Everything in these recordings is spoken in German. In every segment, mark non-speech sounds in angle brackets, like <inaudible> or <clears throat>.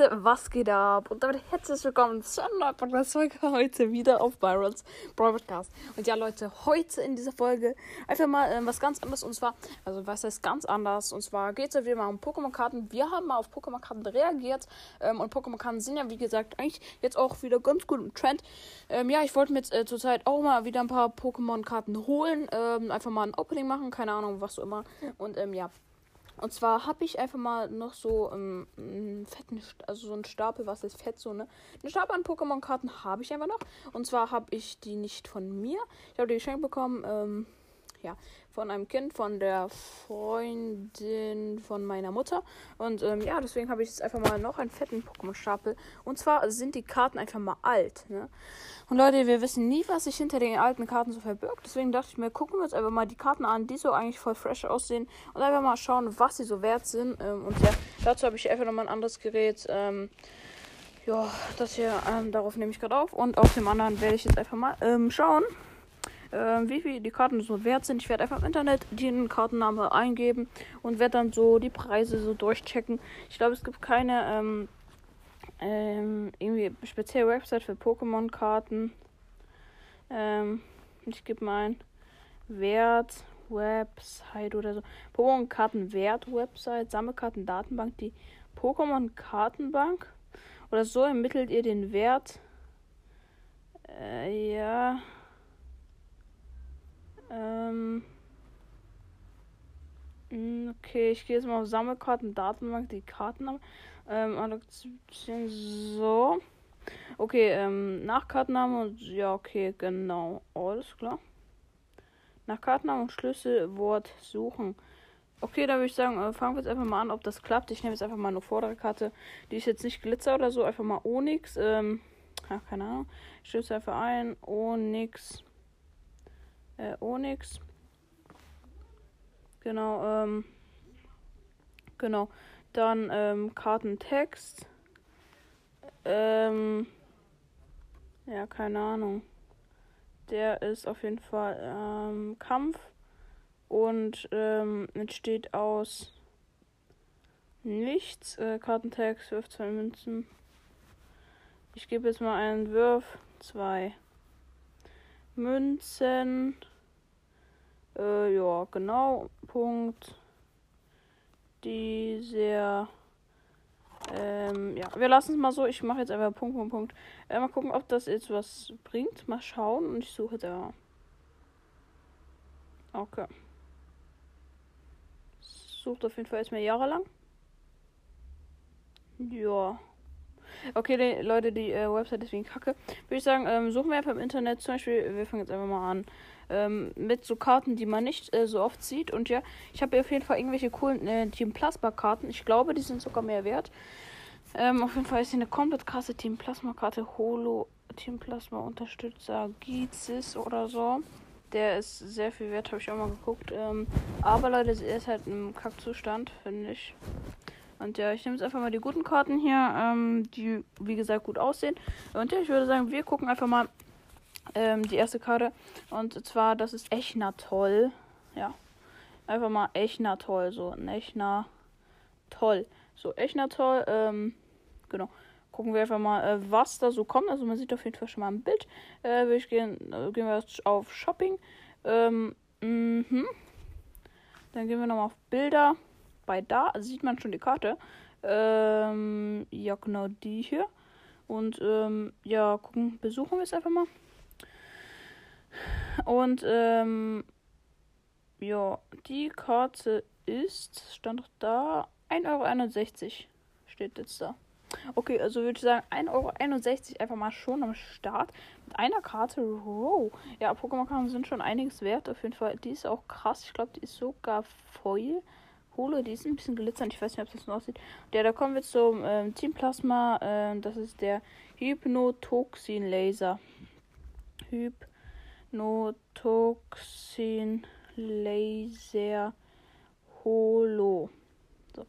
Leute, was geht ab? Und damit herzlich willkommen zu einer neuen Podcast-Folge heute wieder auf Byrons Brawl Podcast. Und ja, Leute, heute in dieser Folge einfach mal ähm, was ganz anderes. Und zwar, also was heißt ganz anders? Und zwar geht es ja wieder mal um Pokémon-Karten. Wir haben mal auf Pokémon-Karten reagiert. Ähm, und Pokémon-Karten sind ja, wie gesagt, eigentlich jetzt auch wieder ganz gut im Trend. Ähm, ja, ich wollte mir jetzt äh, zurzeit auch mal wieder ein paar Pokémon-Karten holen. Ähm, einfach mal ein Opening machen, keine Ahnung, was so immer. Und ähm, ja. Und zwar habe ich einfach mal noch so ähm, einen fetten, also so einen Stapel, was ist fett so, ne? Eine Stapel an Pokémon-Karten habe ich einfach noch. Und zwar habe ich die nicht von mir. Ich habe die geschenkt bekommen, ähm, ja, von einem Kind, von der Freundin von meiner Mutter. Und ähm, ja, deswegen habe ich jetzt einfach mal noch einen fetten Pokémon-Stapel. Und zwar sind die Karten einfach mal alt. Ne? Und Leute, wir wissen nie, was sich hinter den alten Karten so verbirgt. Deswegen dachte ich mir, gucken wir uns einfach mal die Karten an, die so eigentlich voll fresh aussehen. Und einfach mal schauen, was sie so wert sind. Ähm, und ja, dazu habe ich einfach nochmal ein anderes Gerät. Ähm, ja, das hier, ähm, darauf nehme ich gerade auf. Und auf dem anderen werde ich jetzt einfach mal ähm, schauen äh, wie viel die Karten so wert sind. Ich werde einfach im Internet den Kartennamen eingeben und werde dann so die Preise so durchchecken. Ich glaube, es gibt keine ähm, ähm, irgendwie spezielle Website für Pokémon-Karten. Ähm, ich gebe mal ein Wert Website oder so. Pokémon-Karten Wert Website, Sammelkarten Datenbank, die Pokémon-Kartenbank. Oder so ermittelt ihr den Wert. Äh, ja. Ähm. Hm, okay, ich gehe jetzt mal auf Sammelkarten, Datenbank, die Karten haben. Ähm, so. Okay, ähm, nach Kartenname und ja, okay, genau. Alles klar. Nach Kartenname und Schlüsselwort suchen. Okay, da würde ich sagen, äh, fangen wir jetzt einfach mal an, ob das klappt. Ich nehme jetzt einfach mal eine Vorderkarte. Die ist jetzt nicht Glitzer oder so, einfach mal Onyx. Ähm, ja, keine Ahnung. Ich einfach ein. Onyx äh, Onyx. Genau, ähm, genau. Dann ähm, Kartentext. Ähm, ja, keine Ahnung. Der ist auf jeden Fall ähm, Kampf und ähm, entsteht aus nichts. Äh, Kartentext, wirf zwei Münzen. Ich gebe jetzt mal einen Wirf, zwei Münzen. Äh, ja, genau. Punkt. Die sehr. Ähm, ja, wir lassen es mal so. Ich mache jetzt einfach Punkt, Punkt, Punkt. Äh, mal gucken, ob das jetzt was bringt. Mal schauen. Und ich suche da. Okay. Sucht auf jeden Fall erstmal jahrelang. Ja. Okay, die, Leute, die äh, Website ist wegen kacke. Würde ich sagen, ähm, suchen wir einfach im Internet. Zum Beispiel, wir fangen jetzt einfach mal an. Ähm, mit so Karten, die man nicht äh, so oft sieht. Und ja, ich habe auf jeden Fall irgendwelche coolen äh, Team Plasma Karten. Ich glaube, die sind sogar mehr wert. Ähm, auf jeden Fall ist hier eine komplett krasse Team Plasma Karte. Holo Team Plasma Unterstützer Gizis oder so. Der ist sehr viel wert, habe ich auch mal geguckt. Ähm, aber Leute, er ist halt im Kackzustand, finde ich. Und ja, ich nehme jetzt einfach mal die guten Karten hier, ähm, die wie gesagt gut aussehen. Und ja, ich würde sagen, wir gucken einfach mal ähm, die erste Karte. Und zwar, das ist Echner toll. Ja. Einfach mal Echner toll. So, ein Echner toll. So, Echner toll. Ähm, genau. Gucken wir einfach mal, äh, was da so kommt. Also man sieht auf jeden Fall schon mal ein Bild. Äh, ich gehen, äh, gehen wir jetzt auf Shopping. Ähm, mhm. Dann gehen wir nochmal auf Bilder bei da sieht man schon die Karte. Ähm, ja, genau die hier. Und ähm, ja, gucken, besuchen wir es einfach mal. Und ähm, ja, die Karte ist, stand doch da, 1,61 Euro steht jetzt da. Okay, also würde ich sagen, 1,61 Euro einfach mal schon am Start. Mit einer Karte. Wow. Ja, Pokémon-Karten sind schon einiges wert. Auf jeden Fall. Die ist auch krass. Ich glaube, die ist sogar Foil. Holo, die ist ein bisschen glitzernd. Ich weiß nicht, ob das so aussieht. Ja, da kommen wir zum ähm, Team Plasma. Ähm, das ist der Hypnotoxin Laser. Hypnotoxin Laser Holo. So.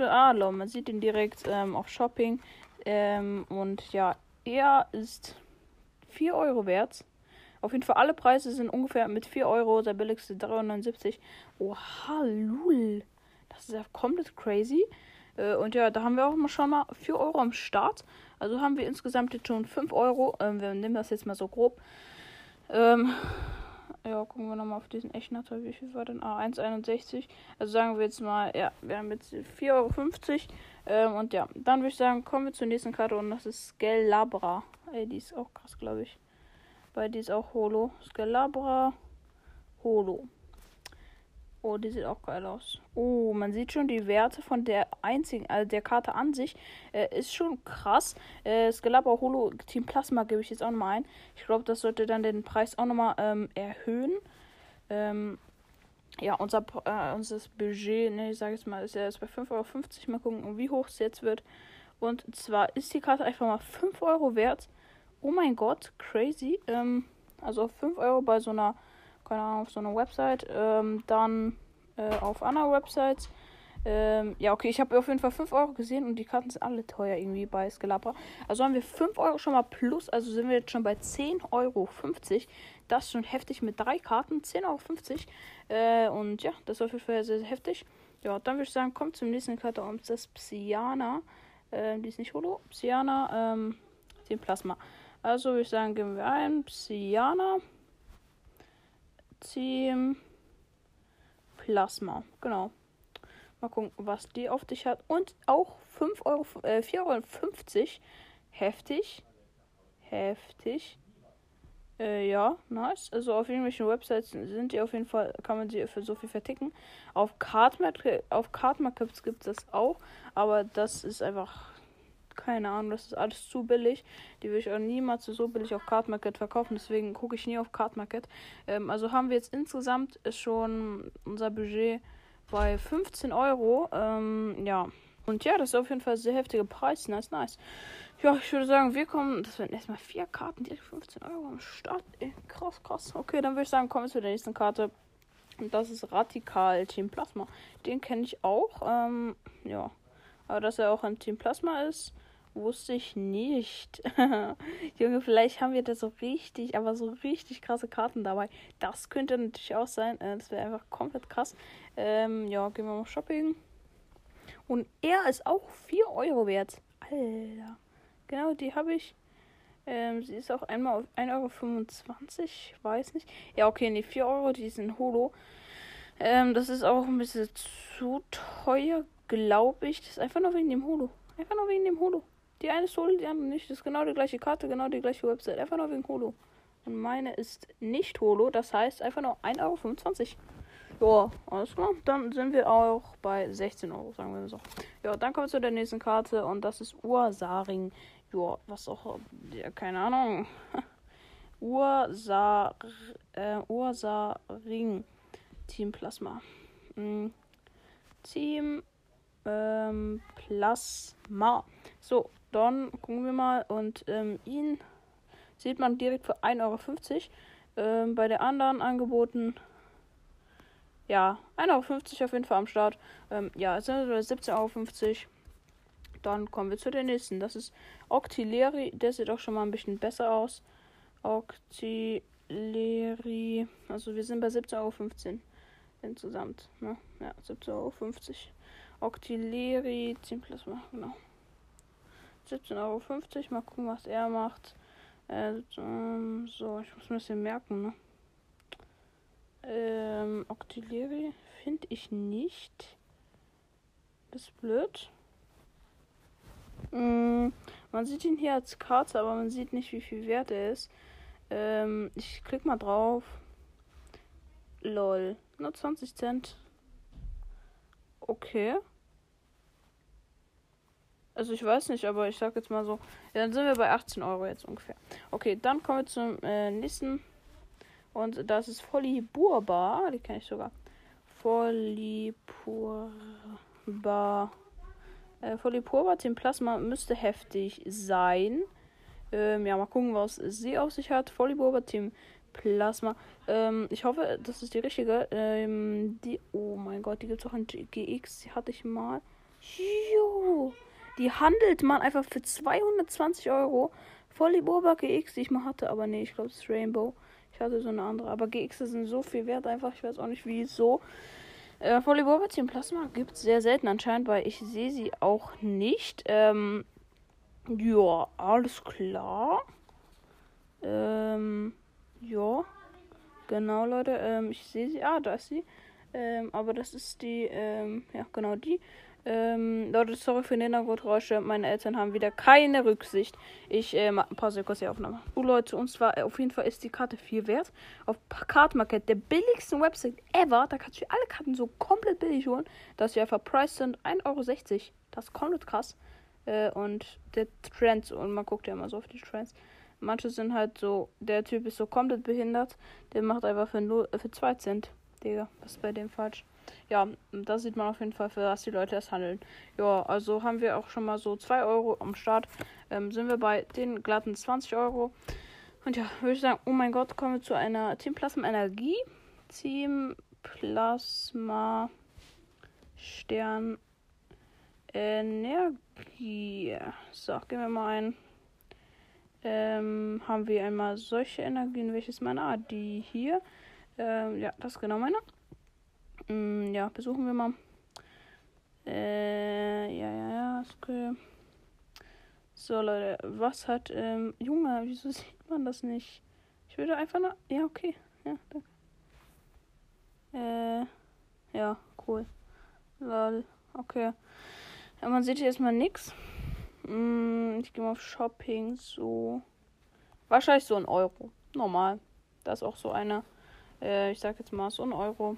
Ah, man sieht ihn direkt ähm, auf Shopping. Ähm, und ja, er ist 4 Euro wert. Auf jeden Fall alle Preise sind ungefähr mit 4 Euro. Der billigste 3,79. Oha, lul. Das ist ja komplett crazy. Äh, und ja, da haben wir auch schon mal 4 Euro am Start. Also haben wir insgesamt jetzt schon 5 Euro. Ähm, wir nehmen das jetzt mal so grob. Ähm, ja, gucken wir nochmal auf diesen Echtnatter. Wie viel war denn? Ah, 1,61. Also sagen wir jetzt mal, ja, wir haben jetzt 4,50 Euro. Ähm, und ja, dann würde ich sagen, kommen wir zur nächsten Karte und das ist Skelabra. Ey, die ist auch krass, glaube ich. Weil die ist auch Holo. Skelabra Holo. Oh, die sieht auch geil aus. Oh, man sieht schon die Werte von der einzigen, also der Karte an sich. Äh, ist schon krass. Äh, Skelabra Holo Team Plasma gebe ich jetzt auch nochmal ein. Ich glaube, das sollte dann den Preis auch nochmal ähm, erhöhen. Ähm, ja, unser, äh, unser Budget, ne, ich sage jetzt mal, ist ja jetzt bei 5,50 Euro. Mal gucken, wie hoch es jetzt wird. Und zwar ist die Karte einfach mal 5 Euro wert. Oh mein Gott, crazy. Ähm, also 5 Euro bei so einer, keine Ahnung, auf so einer Website. Ähm, dann äh, auf anderen Websites. Ähm, ja, okay, ich habe auf jeden Fall 5 Euro gesehen und die Karten sind alle teuer irgendwie bei Scalabra. Also haben wir 5 Euro schon mal plus, also sind wir jetzt schon bei 10,50 Euro. Das ist schon heftig mit drei Karten, 10,50 Euro. Äh, und ja, das ist auf jeden Fall sehr, sehr heftig. Ja, dann würde ich sagen, kommt zum nächsten Karte und das Psyana. Äh, die ist nicht Holo. Psyana, ähm, den Plasma. Also würde ich sagen, geben wir ein Psyana. Team Plasma. Genau. Mal gucken, was die auf dich hat. Und auch 5 Euro, äh, 4,50 Euro. Heftig. Heftig. Äh, ja, nice. Also auf irgendwelchen Websites sind die auf jeden Fall, kann man sie für so viel verticken. Auf Cardmarket, auf Cardmarket gibt es das auch, aber das ist einfach, keine Ahnung, das ist alles zu billig. Die will ich auch niemals so billig auf Cardmarket verkaufen, deswegen gucke ich nie auf Cardmarket. Ähm, also haben wir jetzt insgesamt schon unser Budget bei 15 Euro. Ähm, ja. Und ja, das ist auf jeden Fall sehr heftiger Preis. Nice, nice. Ja, ich würde sagen, wir kommen. Das werden erstmal vier Karten, die 15 Euro am Start. Ey, krass, krass. Okay, dann würde ich sagen, kommen wir zu der nächsten Karte. Und das ist Radikal Team Plasma. Den kenne ich auch. Ähm, ja. Aber dass er auch ein Team Plasma ist, wusste ich nicht. <laughs> Junge, vielleicht haben wir da so richtig, aber so richtig krasse Karten dabei. Das könnte natürlich auch sein. Äh, das wäre einfach komplett krass. Ähm, ja, gehen wir mal shopping. Und er ist auch 4 Euro wert. Alter. Genau, die habe ich. Ähm, sie ist auch einmal auf 1,25 Euro. Weiß nicht. Ja, okay, nee, 4 Euro, die sind Holo. Ähm, das ist auch ein bisschen zu teuer, glaube ich. Das ist einfach nur wegen dem Holo. Einfach nur wegen dem Holo. Die eine ist Holo, die andere nicht. Das ist genau die gleiche Karte, genau die gleiche Website. Einfach nur wegen Holo. Und meine ist nicht Holo. Das heißt einfach nur 1,25 Euro. Ja, alles klar. Dann sind wir auch bei 16 Euro, sagen wir so. Ja, dann kommen wir zu der nächsten Karte und das ist Ursaring ja, was auch, ja, keine Ahnung. <laughs> Ursa, äh, Ursa Ring. Team Plasma. Mhm. Team ähm, Plasma. So, dann gucken wir mal. Und ähm, ihn sieht man direkt für 1,50 Euro. Ähm, bei der anderen angeboten. Ja, 1,50 Euro auf jeden Fall am Start. Ähm, ja, es sind 17,50 Euro. Dann kommen wir zu der nächsten. Das ist Octileri. Der sieht auch schon mal ein bisschen besser aus. Octileri. Also wir sind bei 17,15 Euro insgesamt. Ne? Ja, 17,50 Euro. Octileri 10 Plasma, genau. 17,50 Euro. Mal gucken, was er macht. Äh, ähm, so, ich muss das hier merken, ne? Ähm, Octileri finde ich nicht. Das ist blöd. Mm, man sieht ihn hier als Karte, aber man sieht nicht, wie viel wert er ist. Ähm, ich klicke mal drauf. Lol. Nur 20 Cent. Okay. Also ich weiß nicht, aber ich sag jetzt mal so. Ja, dann sind wir bei 18 Euro jetzt ungefähr. Okay, dann kommen wir zum äh, nächsten. Und das ist Foliburba. Die kenne ich sogar. Foliburba. Äh, Folipurba Team Plasma müsste heftig sein. Ähm, ja, mal gucken, was sie auf sich hat. Folipurba Team Plasma. Ähm, ich hoffe, das ist die richtige. Ähm, die, oh mein Gott, die gibt es auch in GX. Die hatte ich mal. Jo, die handelt man einfach für 220 Euro. Folliburba GX, die ich mal hatte, aber nee, ich glaube, es ist Rainbow. Ich hatte so eine andere. Aber GX sind so viel wert einfach. Ich weiß auch nicht wieso. Äh, Volleyball Team Plasma gibt es sehr selten anscheinend, weil ich sehe sie auch nicht. Ähm, ja, alles klar. Ähm, ja. Genau, Leute. Ähm, ich sehe sie. Ah, da ist sie. Ähm, aber das ist die, ähm, ja, genau die. Ähm, Leute, sorry für den Hintergrundgeräusche. Meine Eltern haben wieder keine Rücksicht. Ich äh, pause kurz die Aufnahme. Oh Leute, und zwar äh, auf jeden Fall ist die Karte viel wert. Auf Kartmarket, der billigsten Website ever. Da kannst du alle Karten so komplett billig holen, dass sie einfach Preis sind 1,60 Euro. Das ist komplett krass. Äh, und der Trends, und man guckt ja immer so auf die Trends. Manche sind halt so, der Typ ist so komplett behindert. Der macht einfach für, 0, für 2 Cent. Digga, was ist bei dem falsch? Ja, da sieht man auf jeden Fall, für was die Leute es handeln. Ja, also haben wir auch schon mal so 2 Euro am Start. Ähm, sind wir bei den glatten 20 Euro. Und ja, würde ich sagen, oh mein Gott, kommen wir zu einer Team Plasma Energie. Team Plasma Stern Energie. So, gehen wir mal ein. Ähm, haben wir einmal solche Energien. Welches meine? Ah, die hier. Ähm, ja, das ist genau meine. Mm, ja, besuchen wir mal. Äh, ja, ja, ja, ist okay. So, Leute, was hat, ähm, Junge, wieso sieht man das nicht? Ich würde einfach nur, ja, okay, ja, danke. Äh, ja, cool. Lol, okay. Ja, man sieht hier erstmal nichts. Mm, ich gehe mal auf Shopping, so. Wahrscheinlich so ein Euro. Normal. Da ist auch so eine äh, ich sag jetzt mal so ein Euro.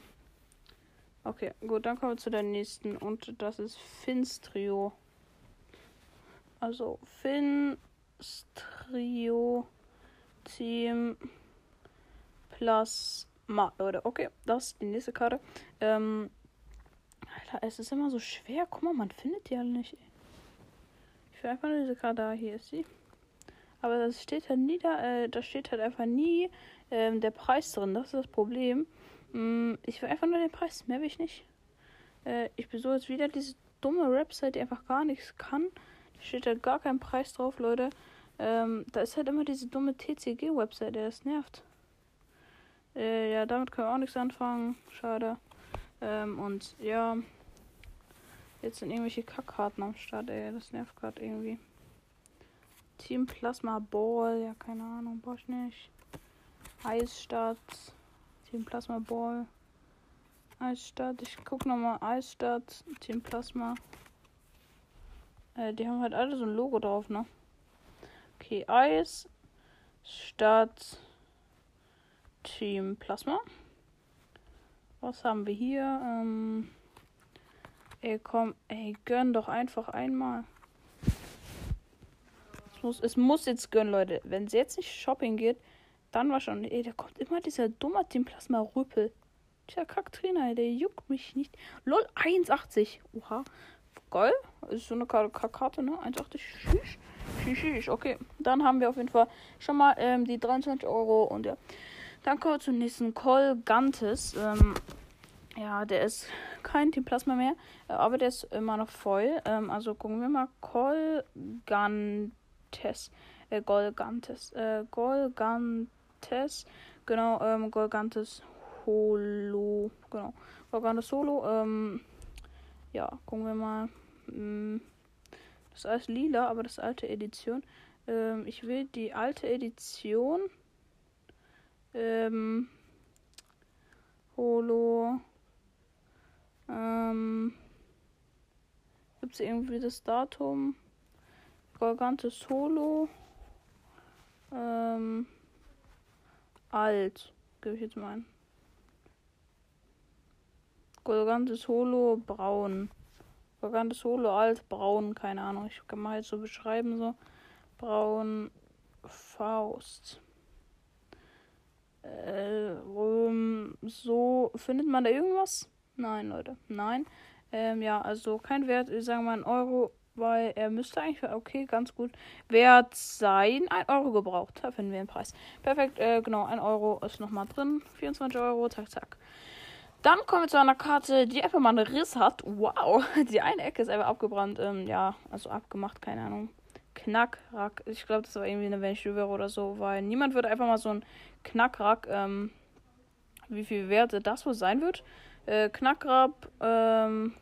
Okay, gut, dann kommen wir zu der nächsten und das ist Finstrio. Also Finstrio Team Plasma, Leute. Okay, das ist die nächste Karte. Ähm, Alter, es ist immer so schwer. Guck mal, man findet die alle nicht. Ich will einfach nur diese Karte da. Hier ist sie. Aber das steht halt nie da. Äh, da steht halt einfach nie ähm, der Preis drin. Das ist das Problem. Mm, ich will einfach nur den Preis, mehr will ich nicht. Äh, ich besuche jetzt wieder diese dumme Website, die einfach gar nichts kann. Da steht halt gar kein Preis drauf, Leute. Ähm, da ist halt immer diese dumme TCG-Website, der das nervt. Äh, ja, damit können wir auch nichts anfangen. Schade. Ähm, und ja. Jetzt sind irgendwelche Kackkarten am Start, ey. Das nervt gerade irgendwie. Team Plasma Ball, ja, keine Ahnung, brauch ich nicht. Eisstadt. Team Plasma Ball. Eisstadt. Ich guck nochmal. Eisstadt. Team Plasma. Äh, die haben halt alle so ein Logo drauf, ne? Okay, Eis. Stadt. Team Plasma. Was haben wir hier? Ähm, ey, komm, ey, gönn doch einfach einmal. Es muss, es muss jetzt gönnen, Leute. Wenn es jetzt nicht Shopping geht, dann war schon, ey, da kommt immer dieser dumme Team Plasma Rüppel. Tja, Kacktrainer, der juckt mich nicht. Lol, 1,80. Oha. Geil. Das ist so eine Karte, ne? 1,80. Schieß. Schieß, Okay. Dann haben wir auf jeden Fall schon mal ähm, die 23 Euro und ja. Dann kommen wir zum nächsten Colgantes. Ähm, ja, der ist kein Team Plasma mehr, aber der ist immer noch voll. Ähm, also gucken wir mal. Colgantes. Äh, Golgantes. Äh, Golgantes. Golgantes. Genau, ähm, Golgantes Holo. Genau. Golgantes Solo. Ähm, ja, gucken wir mal. Hm, das alles lila, aber das alte Edition. Ähm, ich will die alte Edition. Ähm, Holo. Ähm, Gibt es irgendwie das Datum? Golgantes Holo. Ähm, alt. Gebe ich jetzt mal ein. Golgantes Holo braun. Golgantes Holo alt braun, keine Ahnung. Ich kann mal jetzt so beschreiben so. Braun Faust. Äh, um, so findet man da irgendwas? Nein, Leute. Nein. Ähm, ja, also kein Wert. Ich sage mal ein Euro weil er müsste eigentlich, okay, ganz gut wert sein. 1 Euro gebraucht. Da finden wir den Preis. Perfekt, äh, genau, 1 Euro ist nochmal drin. 24 Euro, zack, zack. Dann kommen wir zu einer Karte, die einfach mal einen Riss hat. Wow, <laughs> die eine Ecke ist einfach abgebrannt. Ähm, ja, also abgemacht, keine Ahnung. Knackrack. Ich glaube, das war irgendwie eine Venture oder so, weil niemand würde einfach mal so ein Knackrack, ähm, wie viel Werte das wohl sein wird. Äh, Knackrab, ähm,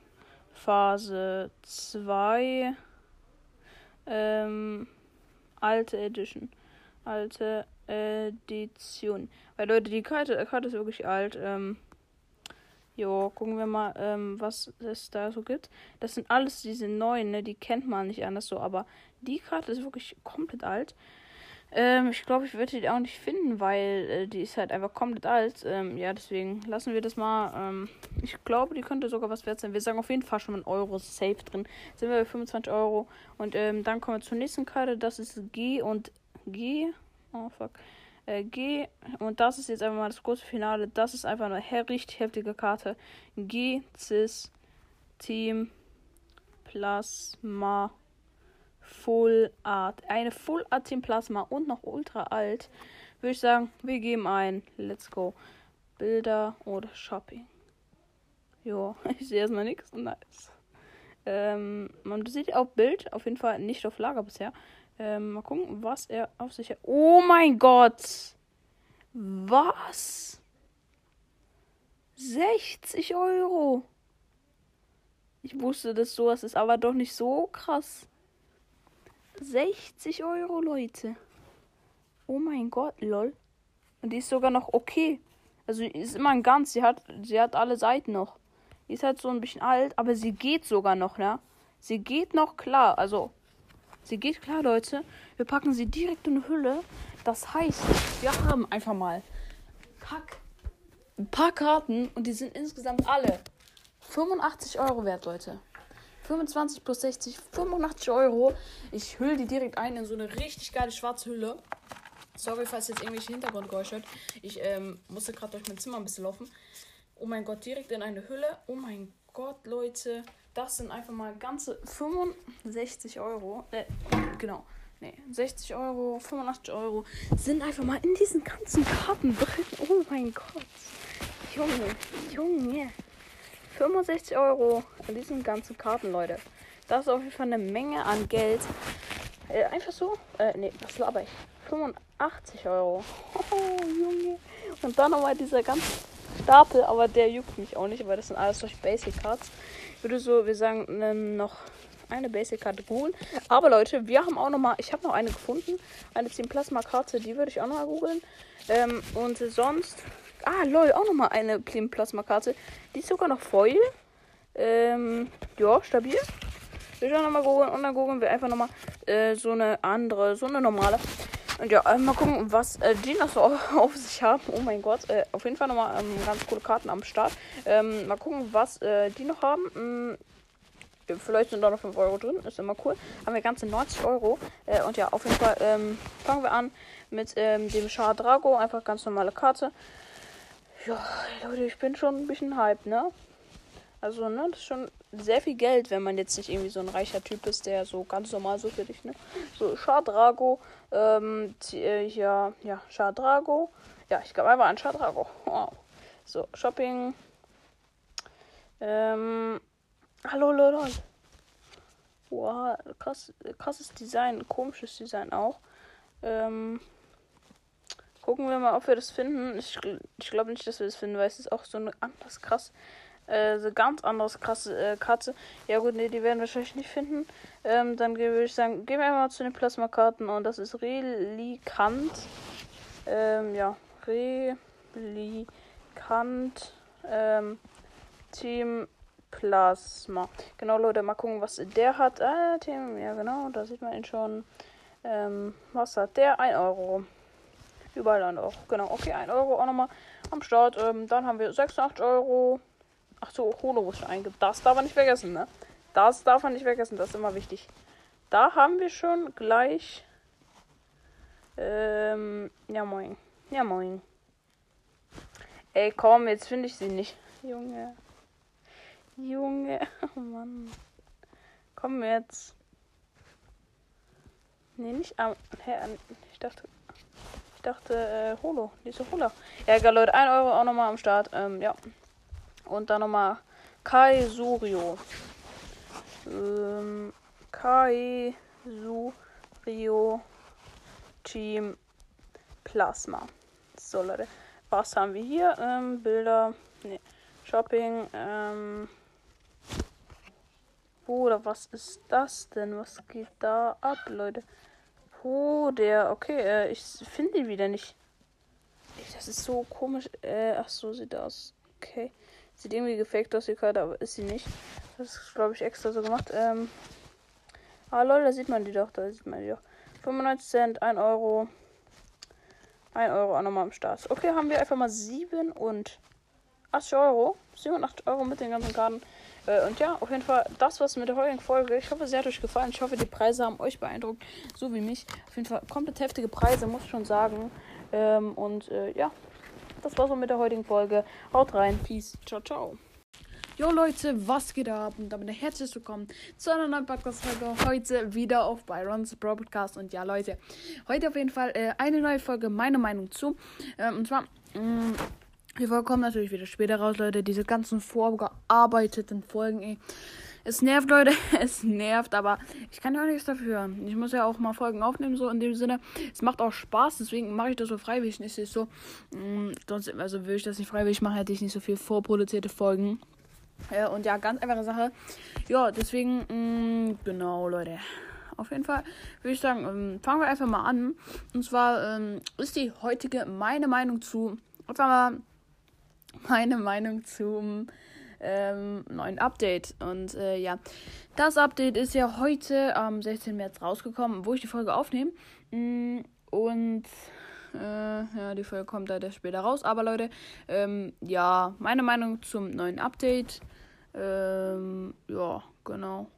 Phase 2, ähm, alte Edition. Alte Edition. Weil Leute, die Karte, Karte ist wirklich alt. Ähm, jo, gucken wir mal, ähm, was es da so gibt. Das sind alles diese neuen, ne? Die kennt man nicht anders so, aber die Karte ist wirklich komplett alt. Ähm, ich glaube, ich würde die auch nicht finden, weil äh, die ist halt einfach komplett alt. Ähm, ja, deswegen lassen wir das mal. Ähm, ich glaube, die könnte sogar was wert sein. Wir sagen auf jeden Fall schon mal ein Euro safe drin. Sind wir bei 25 Euro. Und ähm, dann kommen wir zur nächsten Karte. Das ist G und G. Oh, fuck. Äh, G. Und das ist jetzt einfach mal das große Finale. Das ist einfach eine richtig heftige Karte. G, Cis, Team, Plasma. Full Art. Eine Full Art Team Plasma und noch ultra alt. Würde ich sagen, wir geben ein. Let's go. Bilder oder Shopping. Jo, <laughs> ich sehe erstmal nichts. Nice. Ähm, man sieht auch Bild, auf jeden Fall nicht auf Lager bisher. Ähm, mal gucken, was er auf sich hat. Oh mein Gott! Was? 60 Euro. Ich wusste, dass sowas ist, aber doch nicht so krass. 60 Euro, Leute. Oh mein Gott, lol. Und die ist sogar noch okay. Also ist immer ein ganz. Sie hat, sie hat alle Seiten noch. Die ist halt so ein bisschen alt, aber sie geht sogar noch, ne? Sie geht noch klar. Also, sie geht klar, Leute. Wir packen sie direkt in eine Hülle. Das heißt, wir haben einfach mal Pack, ein paar Karten und die sind insgesamt alle 85 Euro wert, Leute. 25 plus 60, 85 Euro. Ich hülle die direkt ein in so eine richtig geile schwarze Hülle. Sorry, falls jetzt irgendwelche Hintergrundgeräusche hört. Ich ähm, musste gerade durch mein Zimmer ein bisschen laufen. Oh mein Gott, direkt in eine Hülle. Oh mein Gott, Leute. Das sind einfach mal ganze 65 Euro. Äh, genau. Nee, 60 Euro, 85 Euro sind einfach mal in diesen ganzen Karten drin. Oh mein Gott. Junge, Junge. 65 Euro an diesen ganzen Karten, Leute. Das ist auf jeden Fall eine Menge an Geld. Äh, einfach so. Äh, nee, was laber ich? 85 Euro. Oh, <laughs> Junge. Und dann nochmal dieser ganze Stapel, aber der juckt mich auch nicht, weil das sind alles solche Basic Cards. Ich würde so, wir sagen, ähm, noch eine Basic Karte googeln. Aber Leute, wir haben auch nochmal, ich habe noch eine gefunden. Eine 10 Plasma Karte, die würde ich auch nochmal googeln. Ähm, und sonst Ah, lol, auch nochmal eine Plasma-Karte. Die ist sogar noch voll. Ähm, ja, stabil. Wir schauen nochmal googeln und dann googeln wir einfach nochmal äh, so eine andere, so eine normale. Und ja, äh, mal gucken, was äh, die noch so <laughs> auf sich haben. Oh mein Gott, äh, auf jeden Fall nochmal ähm, ganz coole Karten am Start. Ähm, mal gucken, was äh, die noch haben. Hm, vielleicht sind da noch 5 Euro drin, ist immer cool. Haben wir ganze 90 Euro. Äh, und ja, auf jeden Fall ähm, fangen wir an mit ähm, dem Char Drago. Einfach ganz normale Karte. Ja, Leute, ich bin schon ein bisschen hype, ne? Also, ne, das ist schon sehr viel Geld, wenn man jetzt nicht irgendwie so ein reicher Typ ist, der so ganz normal so für dich, ne? So, Shadrago, ähm, äh, ja, ja, Shadrago. Ja, ich glaube einfach an Shadrago. Wow. So, Shopping. Ähm, hallo, Leute. Wow, krass, krasses Design, komisches Design auch. Ähm, Gucken wir mal, ob wir das finden. Ich, ich glaube nicht, dass wir das finden, weil es ist auch so eine anders krass. Äh, so ganz anderes krasse äh, Katze. Ja gut, nee, die werden wir wahrscheinlich nicht finden. Ähm, dann würde ich sagen, gehen wir einmal zu den Plasmakarten und das ist Relikant. Ähm, ja, Relikant. Ähm, Team Plasma. Genau, Leute, mal gucken, was der hat. Ah, Team, ja genau, da sieht man ihn schon. Ähm, was hat der? 1 Euro. Überall dann auch. Genau, okay, 1 Euro auch nochmal am Start. Ähm, dann haben wir 86 Euro. Ach so, Holo eingibt. Das darf man nicht vergessen, ne? Das darf man nicht vergessen, das ist immer wichtig. Da haben wir schon gleich. Ähm, ja moin. Ja moin. Ey, komm, jetzt finde ich sie nicht. Junge. Junge. <laughs> Oh Mann. Komm jetzt. Nee, nicht am. Ich dachte dachte, äh, Holo. Diese Holo. Ja, egal, Leute. 1 Euro auch nochmal am Start. Ähm, ja. Und dann nochmal Kai Surio. Ähm, Kai Surio Team Plasma. So, Leute. Was haben wir hier? Ähm, Bilder. Ne. Shopping. Ähm. Bruder, was ist das denn? Was geht da ab, Leute? Oh, der. Okay, äh, ich finde ihn wieder nicht. Das ist so komisch. Äh, ach so, sieht aus. Okay. Sieht irgendwie gefaked aus, die Karte, aber ist sie nicht. Das ist, glaube ich, extra so gemacht. Ähm. Ah, lol, da sieht man die doch. Da sieht man die doch. 95 Cent, 1 Euro. 1 Euro auch nochmal am Start. Okay, haben wir einfach mal 7 und 80 Euro. 87 Euro mit den ganzen Karten. Äh, und ja, auf jeden Fall, das war's mit der heutigen Folge. Ich hoffe, sie hat euch gefallen. Ich hoffe, die Preise haben euch beeindruckt, so wie mich. Auf jeden Fall komplett heftige Preise, muss ich schon sagen. Ähm, und äh, ja, das war's mit der heutigen Folge. Haut rein. Peace. Ciao, ciao. Jo Leute, was geht ab? Und damit herzlich willkommen zu einer neuen Podcast-Folge. Heute wieder auf Byrons Broadcast. Und ja, Leute, heute auf jeden Fall äh, eine neue Folge, meine Meinung zu. Ähm, und zwar, mh, mm, die Folge kommt natürlich wieder später raus, Leute. Diese ganzen vorgearbeiteten Folgen, ey. Es nervt, Leute. <laughs> Es nervt, aber ich kann ja auch nichts dafür. Ich muss ja auch mal Folgen aufnehmen, so in dem Sinne. Es macht auch Spaß, deswegen mache ich das so freiwillig. Nicht so, mm, sonst, also würde ich das nicht freiwillig machen, hätte ich nicht so viel vorproduzierte Folgen. Ja, und ja, ganz einfache Sache. Ja, deswegen, mh, mm, genau, Leute. Auf jeden Fall würde ich sagen, ähm, fangen wir einfach mal an. Und zwar ähm, ist die heutige meine Meinung zu. Einfach mal meine Meinung zum ähm, neuen Update. Und äh, ja, das Update ist ja heute am 16. März rausgekommen, wo ich die Folge aufnehme. Mm, und äh, ja, die Folge kommt leider später raus. Aber Leute, ähm, ja, meine Meinung zum neuen Update. Ähm, ja, genau.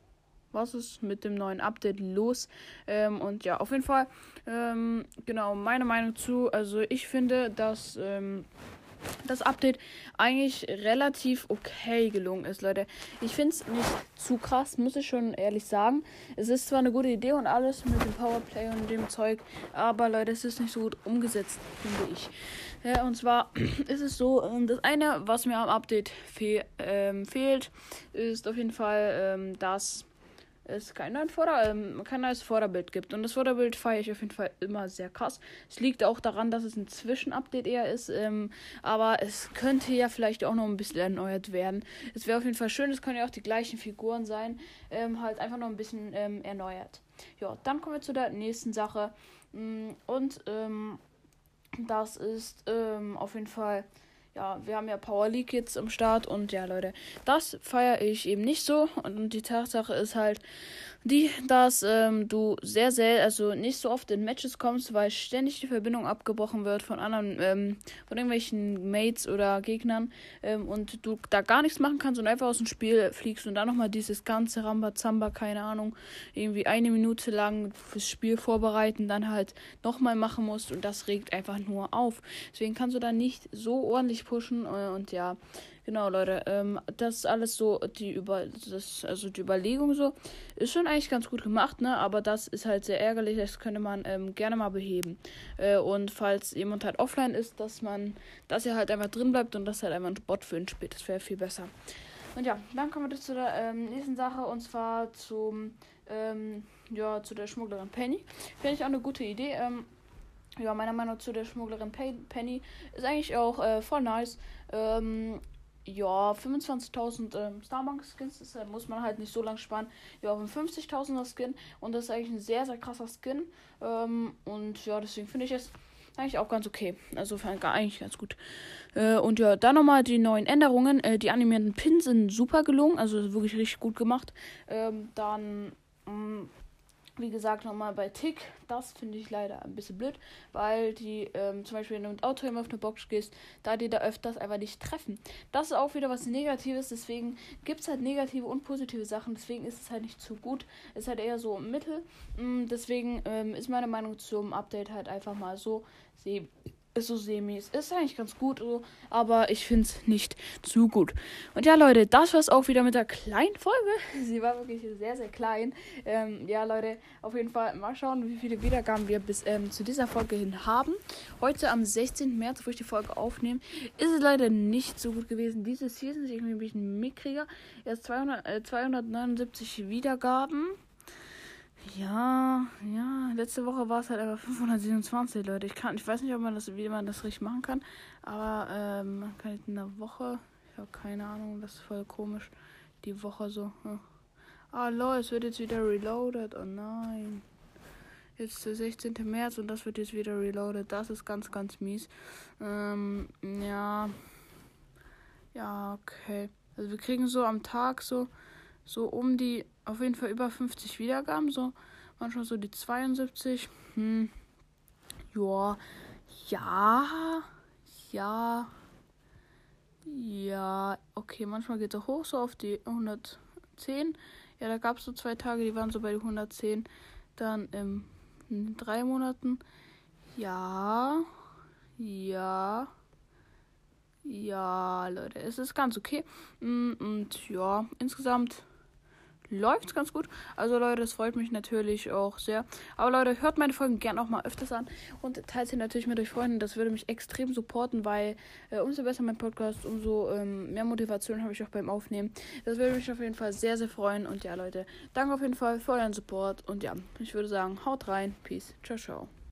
Was ist mit dem neuen Update los? Ähm, und ja, auf jeden Fall, ähm, genau, meine Meinung zu. Also ich finde, dass ähm, das Update eigentlich relativ okay gelungen ist, Leute. Ich finde es nicht zu krass, muss ich schon ehrlich sagen. Es ist zwar eine gute Idee und alles mit dem Powerplay und dem Zeug, aber Leute, es ist nicht so gut umgesetzt, finde ich. Ja, und zwar <clears throat> ist es so, ähm, das eine, was mir am Update fe ähm, fehlt, ist auf jeden Fall, ähm, dass es kein, neuen Vorder ähm, kein neues Vorderbild gibt. Und das Vorderbild feiere ich auf jeden Fall immer sehr krass. Es liegt auch daran, dass es ein Zwischenupdate eher ist. Ähm, aber es könnte ja vielleicht auch noch ein bisschen erneuert werden. Es wäre auf jeden Fall schön, es können ja auch die gleichen Figuren sein. Ähm, halt einfach noch ein bisschen ähm, erneuert. Ja, dann kommen wir zu der nächsten Sache. Mm, und ähm, das ist ähm, auf jeden Fall ja, wir haben ja Power League jetzt im Start und ja, Leute, das feiere ich eben nicht so. Und die Tatsache ist halt, die, dass ähm, du sehr, sehr, also nicht so oft in Matches kommst, weil ständig die Verbindung abgebrochen wird von anderen, ähm, von irgendwelchen Mates oder Gegnern ähm, und du da gar nichts machen kannst und einfach aus dem Spiel fliegst und dann nochmal dieses ganze Rambazamba, keine Ahnung, irgendwie eine Minute lang fürs Spiel vorbereiten, dann halt nochmal machen musst und das regt einfach nur auf. Deswegen kannst du da nicht so ordentlich pushen äh, und ja, Genau, Leute. Ähm, das ist alles so die über das, also die Überlegung so. Ist schon eigentlich ganz gut gemacht, ne? Aber das ist halt sehr ärgerlich. Das könnte man ähm, gerne mal beheben. Äh, und falls jemand halt offline ist, dass man, dass er halt einfach drin bleibt und dass halt einfach ein Bot für ihn spielt. Das wäre viel besser. Und ja, dann kommen wir zu der ähm, nächsten Sache und zwar zum ähm, ja, zu der Schmugglerin Penny. Finde ich auch eine gute Idee. Ähm, ja, meiner Meinung nach zu der Schmugglerin Penny ist eigentlich auch äh, voll nice. Ähm, ja, 25.000 ähm, Starbank-Skins, das äh, muss man halt nicht so lang sparen. Ja, auf 50.000er Skin und das ist eigentlich ein sehr, sehr krasser Skin. Ähm, und ja, deswegen finde ich es eigentlich auch ganz okay. Also eigentlich ganz gut. Äh, und ja, dann nochmal die neuen Änderungen. Äh, die animierten Pins sind super gelungen, also wirklich richtig gut gemacht. Ähm, dann. Mh, mm, wie gesagt, nochmal bei Tick, das finde ich leider ein bisschen blöd, weil die, ähm, zum Beispiel, wenn du mit Auto auf eine Box gehst, da die da öfters einfach nicht treffen. Das ist auch wieder was Negatives, deswegen gibt es halt negative und positive Sachen, deswegen ist es halt nicht zu gut, ist halt eher so im Mittel. Mm, deswegen ähm, ist meine Meinung zum Update halt einfach mal so, sie ist so semi. Es ist eigentlich ganz gut, aber ich finde es nicht zu gut. Und ja, Leute, das war es auch wieder mit der kleinen Folge. <laughs> Sie war wirklich sehr, sehr klein. Ähm, ja, Leute, auf jeden Fall mal schauen, wie viele Wiedergaben wir bis ähm, zu dieser Folge hin haben. Heute am 16. März, wo ich die Folge aufnehme, ist es leider nicht so gut gewesen. Diese Season ist irgendwie ein bisschen mickriger. Erst 200, äh, 279 Wiedergaben. Ja, ja, letzte Woche war es halt aber 527, Leute. Ich kann, ich weiß nicht, ob man das, wie man das richtig machen kann, aber ähm, man kann in einer Woche Ja, keine Ahnung, das ist voll komisch. Die Woche so. Ja. Ah, lol, es wird jetzt wieder reloaded. Oh nein. Jetzt der 16. März und das wird jetzt wieder reloaded. Das ist ganz, ganz mies. Ähm, ja. Ja, okay. Also wir kriegen so am Tag so, so um die, auf jeden Fall über 50 Wiedergaben. So manchmal so die 72. Hm. Ja. Ja. Ja. Ja. Okay, manchmal geht es auch hoch, so auf die 110. Ja, da gab es so zwei Tage, die waren so bei 110. Dann im in drei Monaten. Ja. Ja. Ja, Leute, es ist ganz okay. Mm, und ja, insgesamt läuft es ganz gut. Also Leute, das freut mich natürlich auch sehr. Aber Leute, hört meine Folgen gerne auch mal öfters an und teilt sie natürlich mit euch Freunden. Das würde mich extrem supporten, weil äh, umso besser mein Podcast, umso ähm, mehr Motivation habe ich auch beim Aufnehmen. Das würde mich auf jeden Fall sehr, sehr freuen. Und ja, Leute, danke auf jeden Fall für euren Support. Und ja, ich würde sagen, haut rein. Peace. Ciao, ciao.